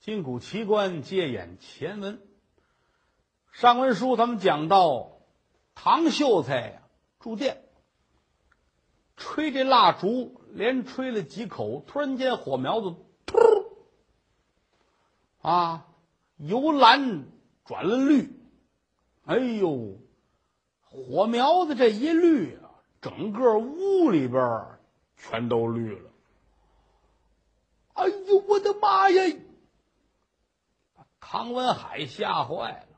金古奇观接演前文。上文书咱们讲到，唐秀才住店，吹这蜡烛，连吹了几口，突然间火苗子突啊，由蓝转了绿，哎呦，火苗子这一绿啊，整个屋里边全都绿了。哎呦，我的妈呀！唐文海吓坏了，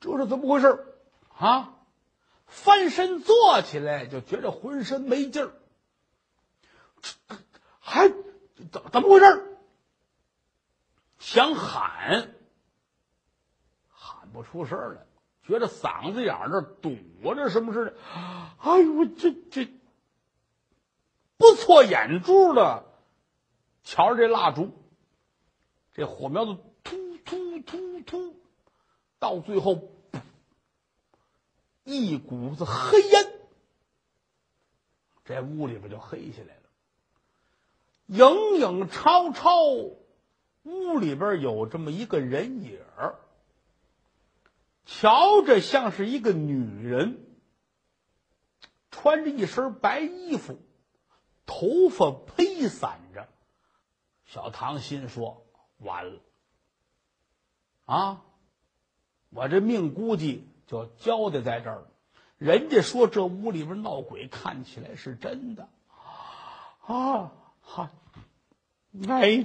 这是怎么回事啊？翻身坐起来就觉着浑身没劲儿，还怎怎么回事想喊，喊不出声来，觉得嗓子眼儿这堵着什么似的。哎呦，我这这不错眼珠的。瞧着这蜡烛，这火苗子突突突突，到最后，一股子黑烟，这屋里边就黑下来了。影影绰绰，屋里边有这么一个人影儿，瞧着像是一个女人，穿着一身白衣服，头发披散着。小唐心说：“完了，啊，我这命估计就交代在这儿了。人家说这屋里边闹鬼，看起来是真的啊！哈，哎，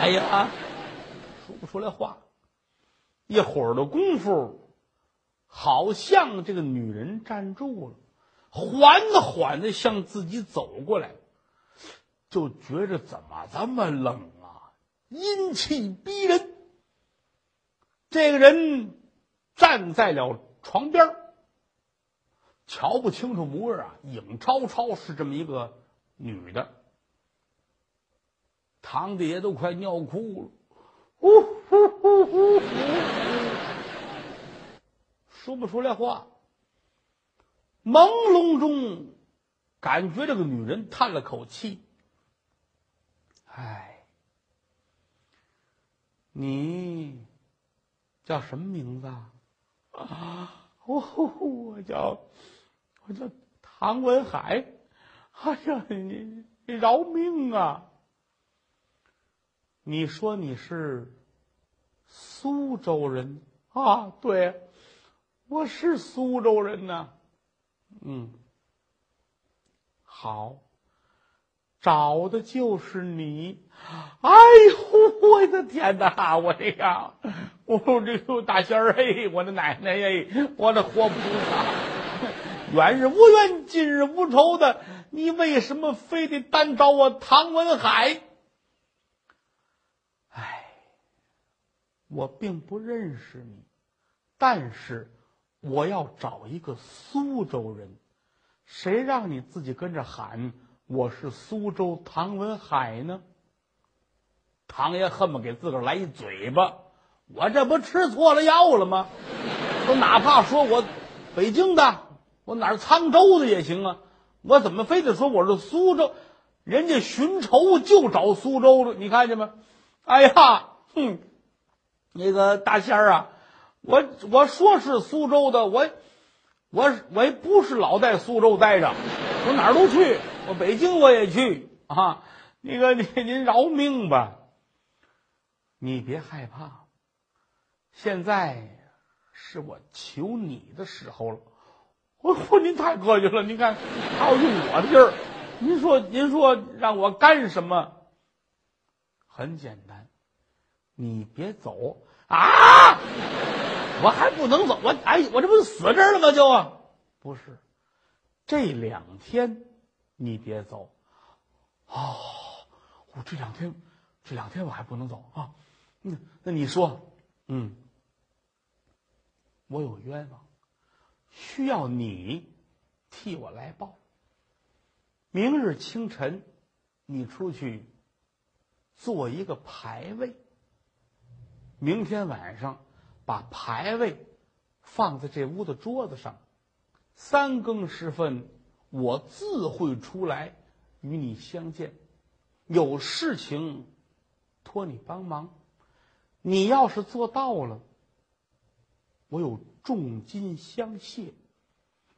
哎呀，说不出来话。一会儿的功夫，好像这个女人站住了，缓缓的向自己走过来。”就觉着怎么这么冷，阴气逼人。这个人站在了床边瞧不清楚模样啊，影超超是这么一个女的。唐的爷都快尿哭了，呜呼呼呼呼，说不出来话。朦胧中，感觉这个女人叹了口气。哎，你叫什么名字啊？啊，我我叫我叫唐文海。哎呀，你你饶命啊！你说你是苏州人啊？对，我是苏州人呐。嗯，好。找的就是你，哎呦，我的天哪！我这个，我这个大仙儿哎，我的奶奶哎，我的活菩萨，远日无冤，近日无仇的，你为什么非得单找我唐文海？哎，我并不认识你，但是我要找一个苏州人，谁让你自己跟着喊？我是苏州唐文海呢，唐爷恨不给自个儿来一嘴巴，我这不吃错了药了吗？我哪怕说我北京的，我哪儿沧州的也行啊，我怎么非得说我是苏州？人家寻仇就找苏州的，你看见没？哎呀，哼，那个大仙儿啊，我我说是苏州的，我我我也不是老在苏州待着，我哪儿都去。我北京我也去啊！那个您 您饶命吧！你别害怕，现在是我求你的时候了。我嚯，您太客气了！您看还要用我的劲儿，您说您说让我干什么？很简单，你别走啊！我还不能走，我哎，我这不是死这儿了吗？就不是这两天。你别走，哦，我这两天，这两天我还不能走啊。那，那你说，嗯，我有冤枉，需要你替我来报。明日清晨，你出去做一个牌位。明天晚上，把牌位放在这屋的桌子上。三更时分。我自会出来与你相见，有事情托你帮忙。你要是做到了，我有重金相谢；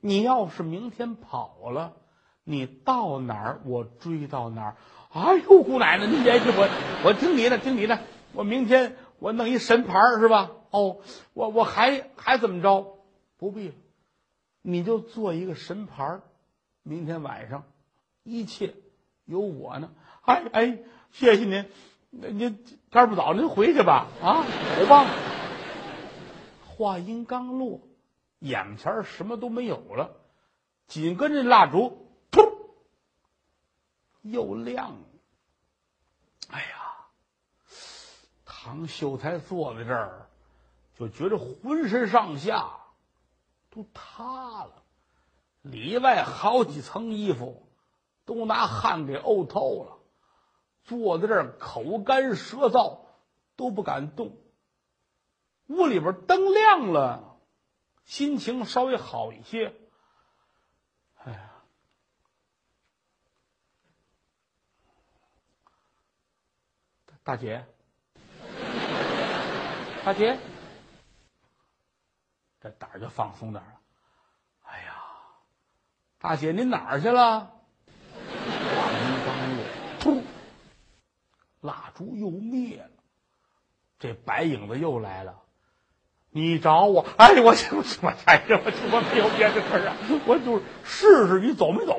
你要是明天跑了，你到哪儿我追到哪儿。哎呦，姑奶奶，您别去，我我听你的，听你的。我明天我弄一神牌是吧？哦，我我还还怎么着？不必了，你就做一个神牌明天晚上，一切有我呢。哎哎，谢谢您。那您天不早，您回去吧。啊，走吧。话音刚落，眼前什么都没有了，紧跟着蜡烛，噗，又亮了。哎呀，唐秀才坐在这儿，就觉得浑身上下都塌了，里外好几层衣服都拿汗给沤透了，坐在这儿口干舌燥，都不敢动。屋里边灯亮了，心情稍微好一些。哎呀，大姐，大姐，这胆儿就放松点了。哎呀，大姐，您哪儿去了？话音刚落，噗，蜡烛又灭了，这白影子又来了。你找我？哎，我我我哎呀，我我没有别的事儿啊，我就是试试你走没走。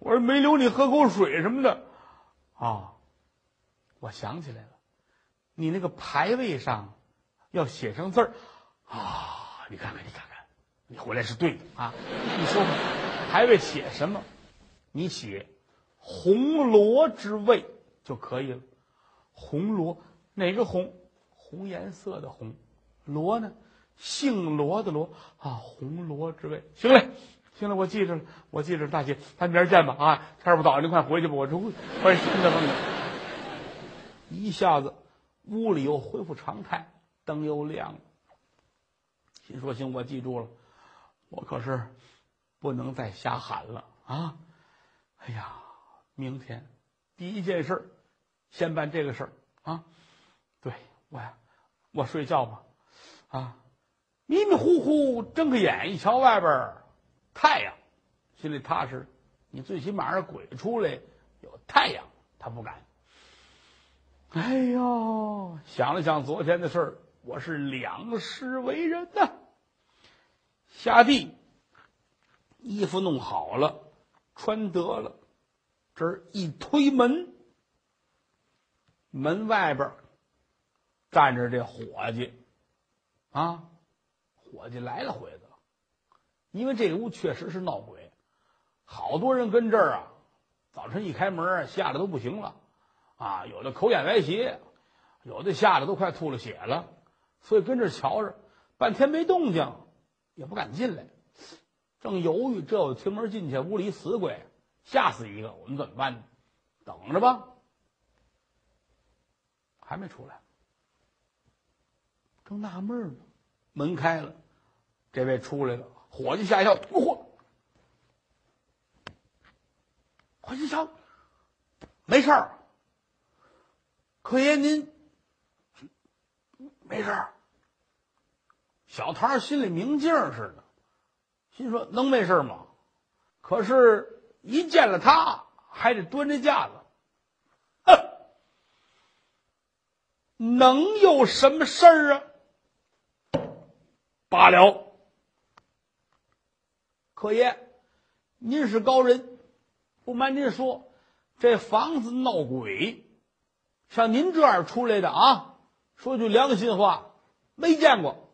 我说没留你喝口水什么的，啊，我想起来了，你那个牌位上要写上字儿啊，你看看，你看看，你回来是对的啊。你说吧，牌位写什么？你写红罗之位就可以了。红罗哪个红？红颜色的红。罗呢？姓罗的罗啊，红罗之位。行嘞，行了，我记着了，我记着了。大姐，咱明儿见吧啊！天不早了，您快回去吧，我这快心的慌。一下子，屋里又恢复常态，灯又亮了。心说：行，我记住了，我可是不能再瞎喊了啊！哎呀，明天第一件事先办这个事儿啊！对我呀，我睡觉吧。啊，迷迷糊糊睁开眼一瞧，外边太阳，心里踏实。你最起码是鬼出来有太阳，他不敢。哎呦，想了想昨天的事儿，我是两世为人呐。下地，衣服弄好了，穿得了，这儿一推门，门外边站着这伙计。啊，伙计来了回子了，因为这个屋确实是闹鬼，好多人跟这儿啊，早晨一开门吓得都不行了，啊，有的口眼歪斜，有的吓得都快吐了血了，所以跟这瞧着，半天没动静，也不敢进来，正犹豫，这我推门进去，屋里死鬼，吓死一个，我们怎么办呢？等着吧，还没出来。正纳闷呢，门开了，这位出来了，伙计吓一跳，嚯！伙计瞧，没事儿，可爷您没事儿。小唐心里明镜似的，心说能没事吗？可是，一见了他，还得端着架子，哼，能有什么事儿啊？罢了，可爷，您是高人，不瞒您说，这房子闹鬼，像您这样出来的啊，说句良心话，没见过。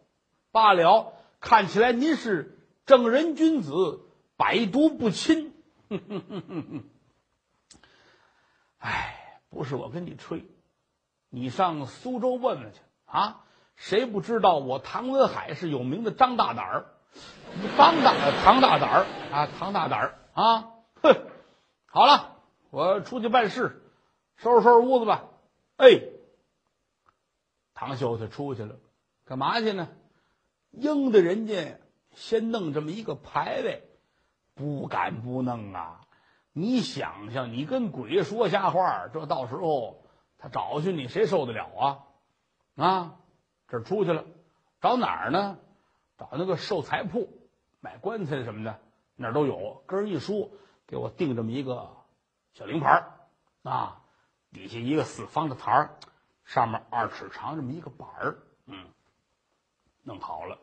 罢了，看起来您是正人君子，百毒不侵。哎，不是我跟你吹，你上苏州问问去啊。谁不知道我唐文海是有名的张大胆儿？张大唐大胆儿啊，唐大胆儿啊！哼，好了，我出去办事，收拾收拾屋子吧。哎，唐秀才出去了，干嘛去呢？应的人家先弄这么一个牌位，不敢不弄啊！你想想，你跟鬼说瞎话，这到时候他找去你，谁受得了啊？啊，这出去了，找哪儿呢？找那个寿材铺，买棺材什么的，那儿都有。跟人一说，给我订这么一个小灵牌啊，底下一个四方的台儿，上面二尺长这么一个板儿，嗯，弄好了，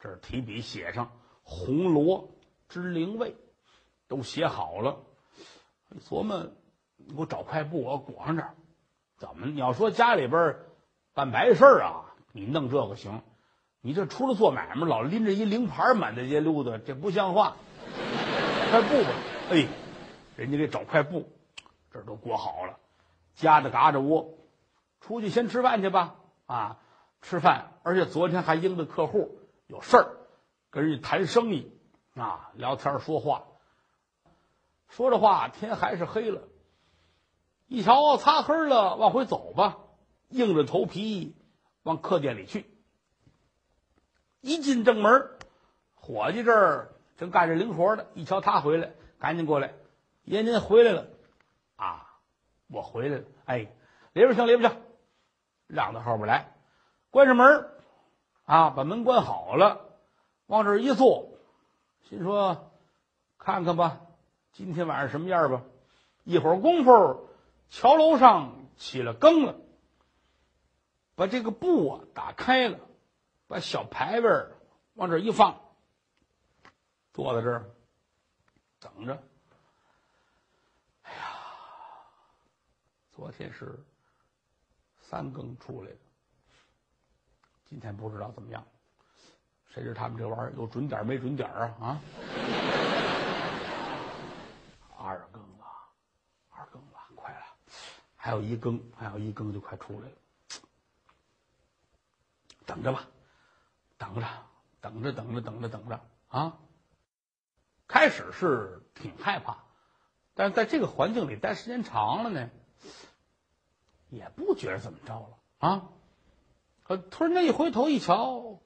这提笔写上“红罗之灵位”，都写好了。琢磨，你给我找块布，我裹上这儿。怎么？你要说家里边办白事儿啊，你弄这个行。你这出来做买卖，老拎着一灵牌满大街溜达，这不像话。块布吧，哎，人家给找块布，这都裹好了，夹着嘎着窝，出去先吃饭去吧。啊，吃饭，而且昨天还应的客户有事儿，跟人家谈生意啊，聊天说话。说着话，天还是黑了。一瞧擦黑了，往回走吧，硬着头皮往客店里去。一进正门，伙计这儿正干着零活呢。一瞧他回来，赶紧过来：“爷，您回来了啊！我回来了。哎，里边请，里边请，让到后边来，关上门啊，把门关好了，往这儿一坐，心说：看看吧。”今天晚上什么样吧？一会儿功夫，桥楼上起了更了，把这个布啊打开了，把小牌位往这一放，坐在这儿等着。哎呀，昨天是三更出来的，今天不知道怎么样，谁知他们这玩意儿有准点没准点啊啊！二更了，二更了，快了，还有一更，还有一更就快出来了。等着吧，等着，等着，等着，等着，等着啊！开始是挺害怕，但是在这个环境里待时间长了呢，也不觉得怎么着了啊。可突然间一回头一瞧，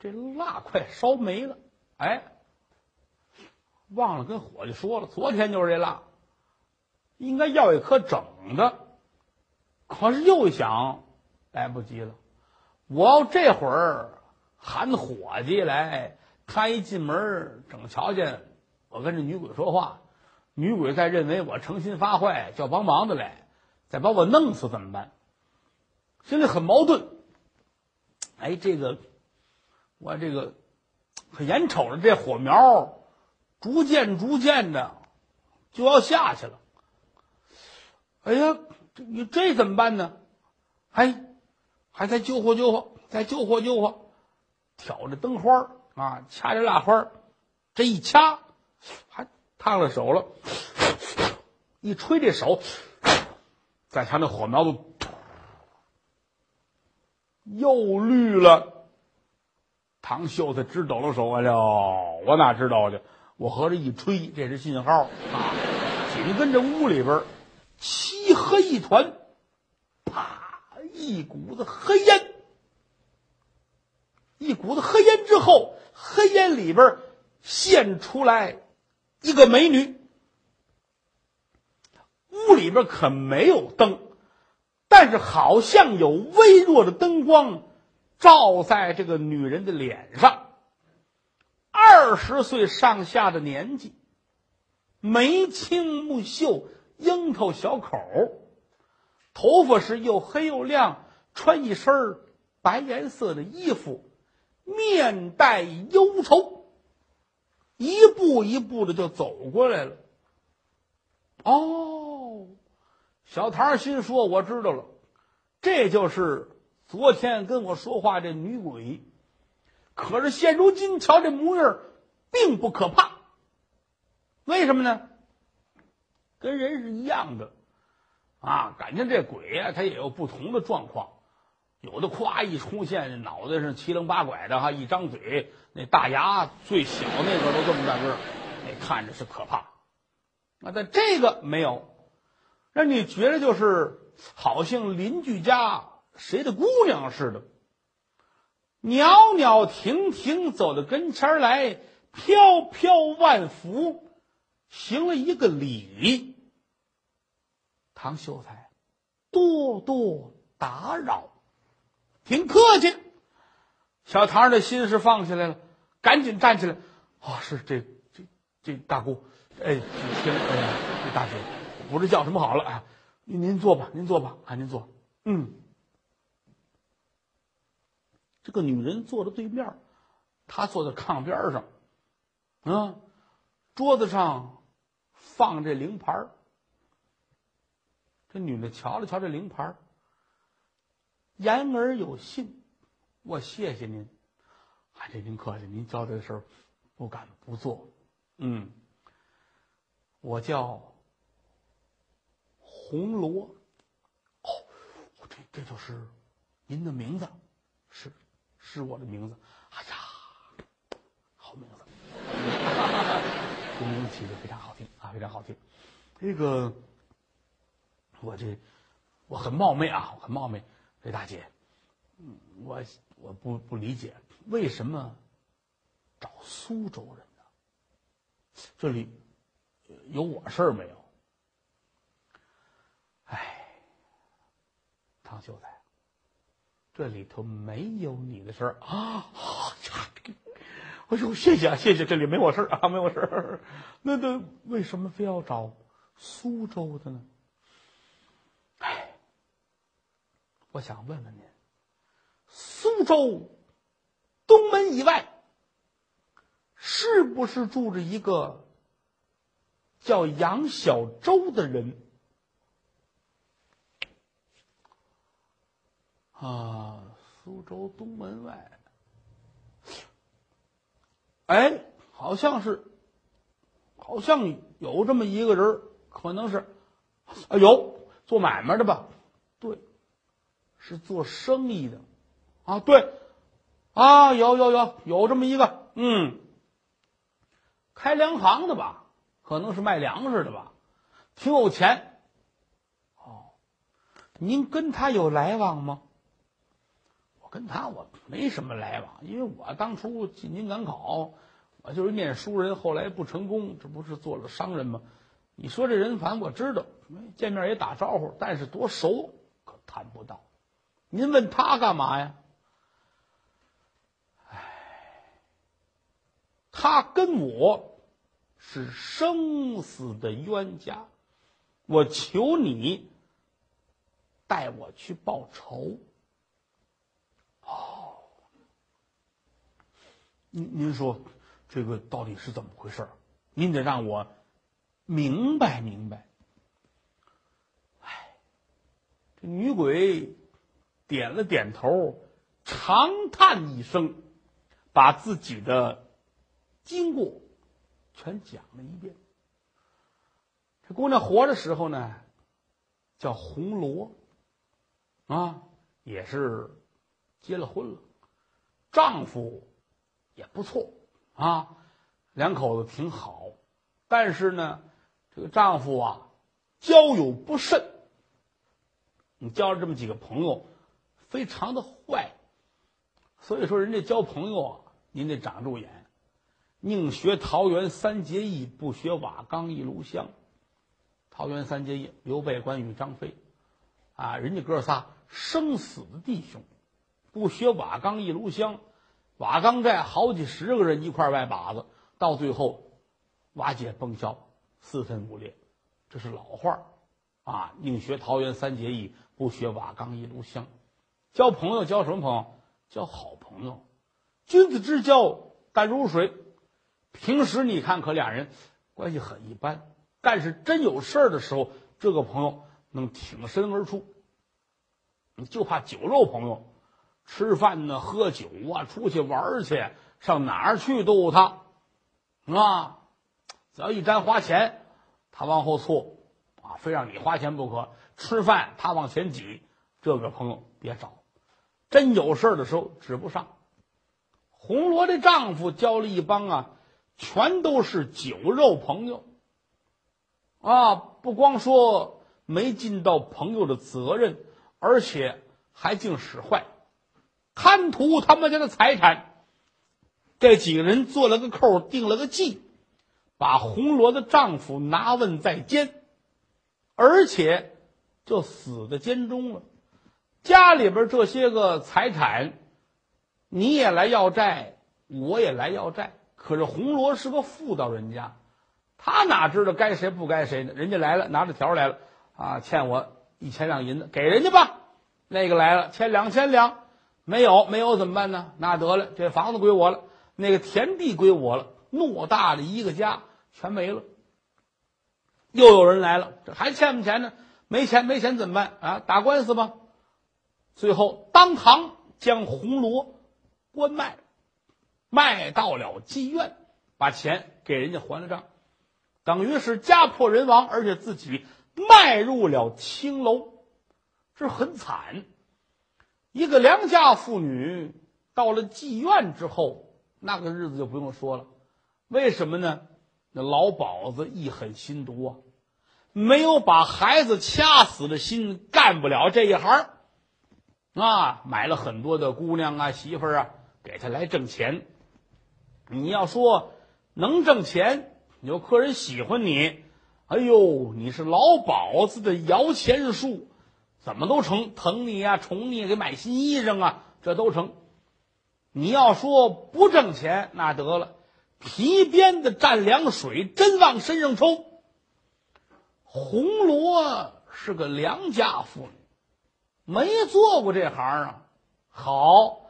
这蜡快烧没了，哎。忘了跟伙计说了，昨天就是这蜡，应该要一颗整的。可是又一想，来不及了。我要这会儿喊伙计来，他一进门正瞧见我跟这女鬼说话，女鬼再认为我成心发坏，叫帮忙的来，再把我弄死怎么办？心里很矛盾。哎，这个我这个可眼瞅着这火苗。逐渐逐渐的就要下去了。哎呀，这你这怎么办呢？哎，还在救火救火，再救火救火，挑着灯花啊，掐着蜡花这一掐还烫了手了。一吹这手，再瞧那火苗子又绿了。唐秀才直抖了手，哎呦，我哪知道去？我合着一吹，这是信号啊！紧跟着屋里边漆黑一团，啪，一股子黑烟，一股子黑烟之后，黑烟里边现出来一个美女。屋里边可没有灯，但是好像有微弱的灯光照在这个女人的脸上。二十岁上下的年纪，眉清目秀，樱桃小口，头发是又黑又亮，穿一身白颜色的衣服，面带忧愁，一步一步的就走过来了。哦，小唐心说：“我知道了，这就是昨天跟我说话这女鬼。”可是现如今瞧这模样，并不可怕。为什么呢？跟人是一样的，啊，感情这鬼呀，他也有不同的状况。有的咵一出现，脑袋上七棱八拐的哈，一张嘴那大牙最小那个都这么大个儿，那看着是可怕。啊，但这个没有，让你觉得就是好像邻居家谁的姑娘似的。袅袅婷婷走到跟前来，飘飘万福，行了一个礼。唐秀才，多多打扰，挺客气。小唐的心是放下来了，赶紧站起来。啊，是这这这大姑，哎，听哎呀，大姐，不知叫什么好了啊。您您坐吧，您坐吧，啊，您坐。嗯，这个女人坐在对面，她坐在炕边上，啊，桌子上放这灵牌这女的瞧了瞧这灵牌言而有信，我谢谢您，哎，这您客气，您交代的事儿不敢不做。嗯，我叫红罗。哦，这这就是您的名字，是是我的名字。哎呀，好名字，这名字起的非常好听啊，非常好听。这个。我这我很冒昧啊，很冒昧，这大姐，我我不不理解为什么找苏州人呢？这里有我事儿没有？哎，唐秀才，这里头没有你的事儿啊！哎呦，谢谢啊，谢谢，这里没我事儿啊，没我事儿。那那为什么非要找苏州的呢？哎我想问问您，苏州东门以外，是不是住着一个叫杨小周的人？啊，苏州东门外，哎，好像是，好像有这么一个人，可能是，啊，有做买卖的吧？对。是做生意的，啊，对，啊，有有有有这么一个，嗯，开粮行的吧，可能是卖粮食的吧，挺有钱。哦，您跟他有来往吗？跟他我没什么来往，因为我当初进京赶考，我就是念书人，后来不成功，这不是做了商人吗？你说这人，反正我知道，见面也打招呼，但是多熟可谈不到。您问他干嘛呀？哎，他跟我是生死的冤家，我求你带我去报仇。哦，您您说这个到底是怎么回事儿？您得让我明白明白。哎，这女鬼。点了点头，长叹一声，把自己的经过全讲了一遍。这姑娘活的时候呢，叫红罗，啊，也是结了婚了，丈夫也不错啊，两口子挺好。但是呢，这个丈夫啊，交友不慎，你交了这么几个朋友。非常的坏，所以说人家交朋友啊，您得长住眼，宁学桃园三结义，不学瓦岗一炉香。桃园三结义，刘备、关羽、张飞，啊，人家哥仨生死的弟兄，不学瓦岗一炉香，瓦岗寨好几十个人一块外把子，到最后瓦解崩消，四分五裂，这是老话啊，宁学桃园三结义，不学瓦岗一炉香。交朋友交什么朋友？交好朋友，君子之交淡如水。平时你看可俩人关系很一般，但是真有事儿的时候，这个朋友能挺身而出。你就怕酒肉朋友，吃饭呢、喝酒啊、出去玩去，上哪儿去都有他，啊，只要一沾花钱，他往后错，啊，非让你花钱不可。吃饭他往前挤，这个朋友别找。真有事儿的时候指不上。红罗的丈夫交了一帮啊，全都是酒肉朋友。啊，不光说没尽到朋友的责任，而且还净使坏，贪图他们家的财产。这几个人做了个扣，定了个计，把红罗的丈夫拿问在监，而且就死在监中了。家里边这些个财产，你也来要债，我也来要债。可是红罗是个妇道人家，他哪知道该谁不该谁呢？人家来了，拿着条来了，啊，欠我一千两银子，给人家吧。那个来了，欠两千两，没有，没有怎么办呢？那得了，这房子归我了，那个田地归我了，偌大的一个家全没了。又有人来了，这还欠不钱呢？没钱，没钱怎么办啊？打官司吧。最后当堂将红罗关卖，卖到了妓院，把钱给人家还了账，等于是家破人亡，而且自己迈入了青楼，这很惨。一个良家妇女到了妓院之后，那个日子就不用说了。为什么呢？那老鸨子一狠心毒啊，没有把孩子掐死的心，干不了这一行。啊，买了很多的姑娘啊、媳妇儿啊，给他来挣钱。你要说能挣钱，有客人喜欢你，哎呦，你是老鸨子的摇钱树，怎么都成，疼你呀，宠你，给买新衣裳啊，这都成。你要说不挣钱，那得了。皮鞭子蘸凉水，真往身上抽。红罗是个良家妇女，没做过这行啊。好，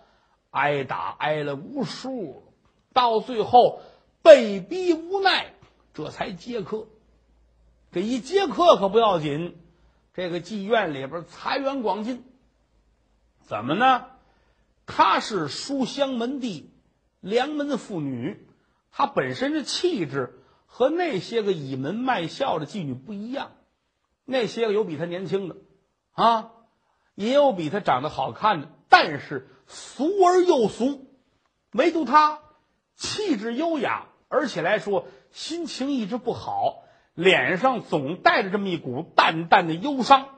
挨打挨了无数，到最后被逼无奈，这才接客。这一接客可不要紧，这个妓院里边财源广进。怎么呢？她是书香门第，良门妇女。她本身的气质和那些个倚门卖笑的妓女不一样，那些个有比她年轻的，啊，也有比她长得好看的，但是俗而又俗，唯独她气质优雅，而且来说心情一直不好，脸上总带着这么一股淡淡的忧伤。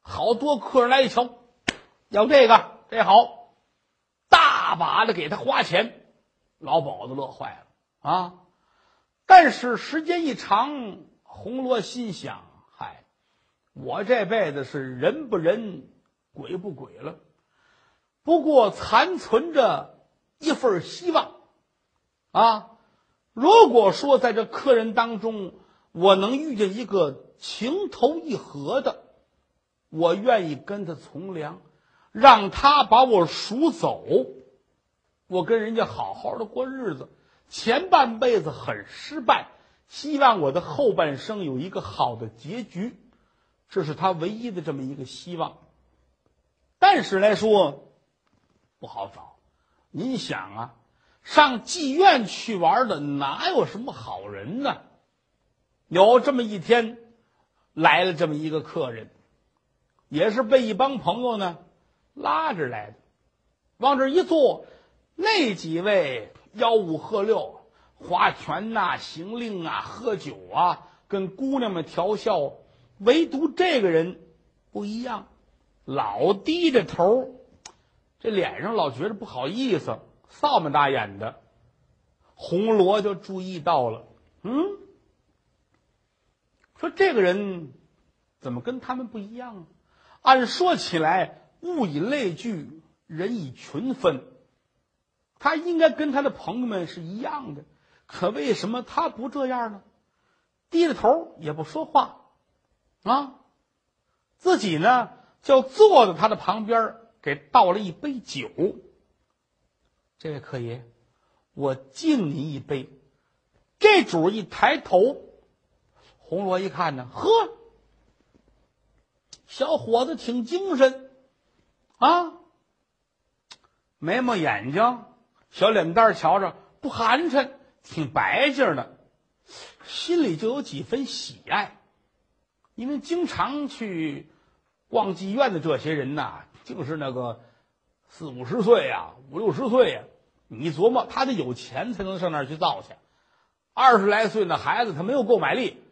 好多客人来一瞧，要这个这好，大把的给他花钱。老鸨子乐坏了啊！但是时间一长，红罗心想：嗨，我这辈子是人不人，鬼不鬼了。不过残存着一份希望啊！如果说在这客人当中，我能遇见一个情投意合的，我愿意跟他从良，让他把我赎走。我跟人家好好的过日子，前半辈子很失败，希望我的后半生有一个好的结局，这是他唯一的这么一个希望。但是来说不好找，您想啊，上妓院去玩的哪有什么好人呢？有这么一天，来了这么一个客人，也是被一帮朋友呢拉着来的，往这一坐。那几位吆五喝六、划拳呐、行令啊、喝酒啊，跟姑娘们调笑，唯独这个人不一样，老低着头，这脸上老觉着不好意思，臊么大眼的。红罗就注意到了，嗯，说这个人怎么跟他们不一样呢？按说起来，物以类聚，人以群分。他应该跟他的朋友们是一样的，可为什么他不这样呢？低着头也不说话，啊，自己呢就坐在他的旁边，给倒了一杯酒。这位客爷，我敬您一杯。这主一抬头，红罗一看呢，呵，小伙子挺精神，啊，眉毛眼睛。小脸蛋瞧着不寒碜，挺白净的，心里就有几分喜爱。因为经常去逛妓院的这些人呐，竟是那个四五十岁呀、五六十岁呀。你琢磨，他得有钱才能上那儿去造去。二十来岁的孩子，他没有购买力，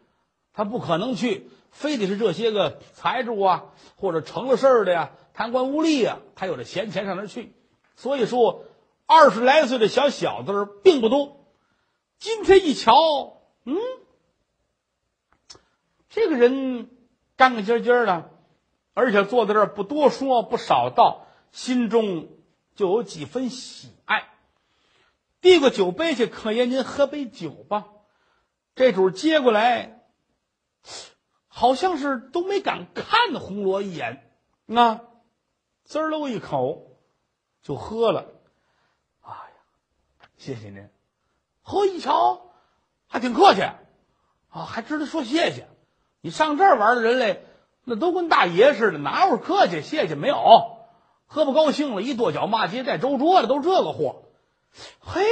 他不可能去。非得是这些个财主啊，或者成了事儿的呀、贪官污吏啊，他有这闲钱上那去。所以说。二十来岁的小小子并不多，今天一瞧，嗯，这个人干干净净的，而且坐在这儿不多说不少道，心中就有几分喜爱。递过酒杯去，可爷您喝杯酒吧。这主接过来，好像是都没敢看红罗一眼，那，滋溜一口就喝了。哎呀，谢谢您。喝一瞧，还挺客气，啊，还知道说谢谢。你上这儿玩的人来，那都跟大爷似的，哪有客气谢谢没有？喝不高兴了，一跺脚骂街，带周桌的，都这个货。嘿，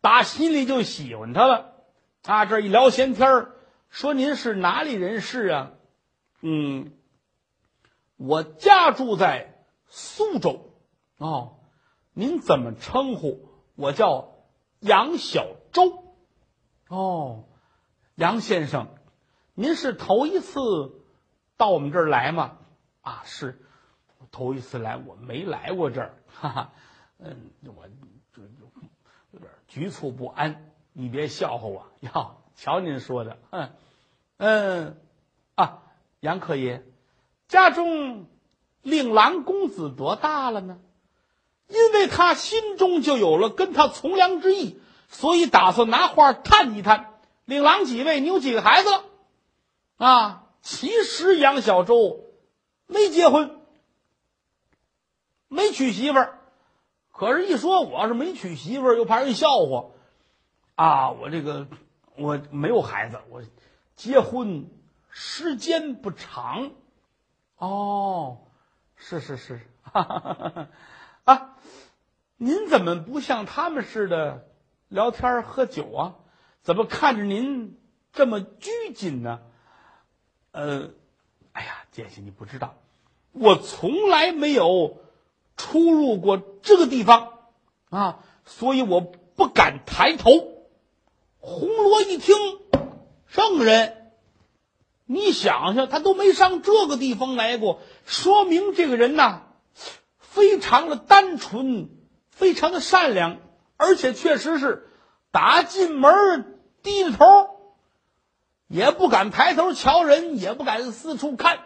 打心里就喜欢他了。啊，这一聊闲天说您是哪里人士啊？嗯，我家住在苏州。哦，您怎么称呼？我叫。杨小周，哦，杨先生，您是头一次到我们这儿来吗？啊，是头一次来，我没来过这儿，哈哈，嗯，我这有点局促不安，你别笑话我。哟，瞧您说的，嗯嗯，啊，杨克爷，家中令郎公子多大了呢？因为他心中就有了跟他从良之意，所以打算拿话探一探。令郎几位，你有几个孩子了？啊，其实杨小周没结婚，没娶媳妇儿。可是，一说我要是没娶媳妇儿，又怕人笑话。啊，我这个我没有孩子，我结婚时间不长。哦，是是是，哈哈哈哈。啊，您怎么不像他们似的聊天喝酒啊？怎么看着您这么拘谨呢？呃，哎呀，姐姐你不知道，我从来没有出入过这个地方啊，所以我不敢抬头。红罗一听，圣人，你想想，他都没上这个地方来过，说明这个人呐。非常的单纯，非常的善良，而且确实是打进门低着头，也不敢抬头瞧人，也不敢四处看。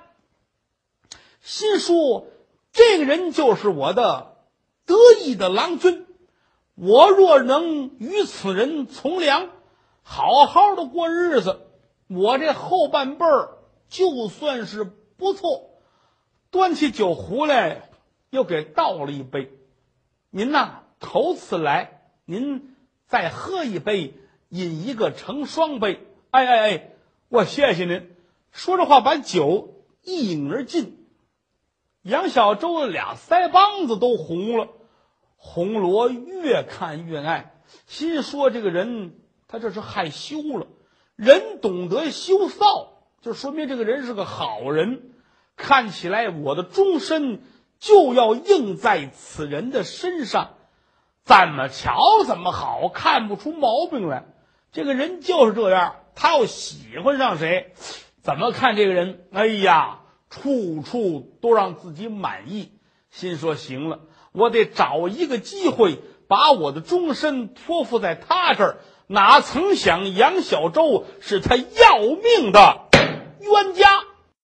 心说这个人就是我的得意的郎君，我若能与此人从良，好好的过日子，我这后半辈儿就算是不错。端起酒壶来。又给倒了一杯，您呐头次来，您再喝一杯，饮一个成双杯。哎哎哎，我谢谢您。说着话，把酒一饮而尽。杨小周的俩腮帮子都红了。红罗越看越爱，心说这个人他这是害羞了。人懂得羞臊，就说明这个人是个好人。看起来我的终身。就要应在此人的身上，怎么瞧怎么好看不出毛病来。这个人就是这样，他要喜欢上谁，怎么看这个人？哎呀，处处都让自己满意。心说行了，我得找一个机会把我的终身托付在他这儿。哪曾想杨小舟是他要命的冤家。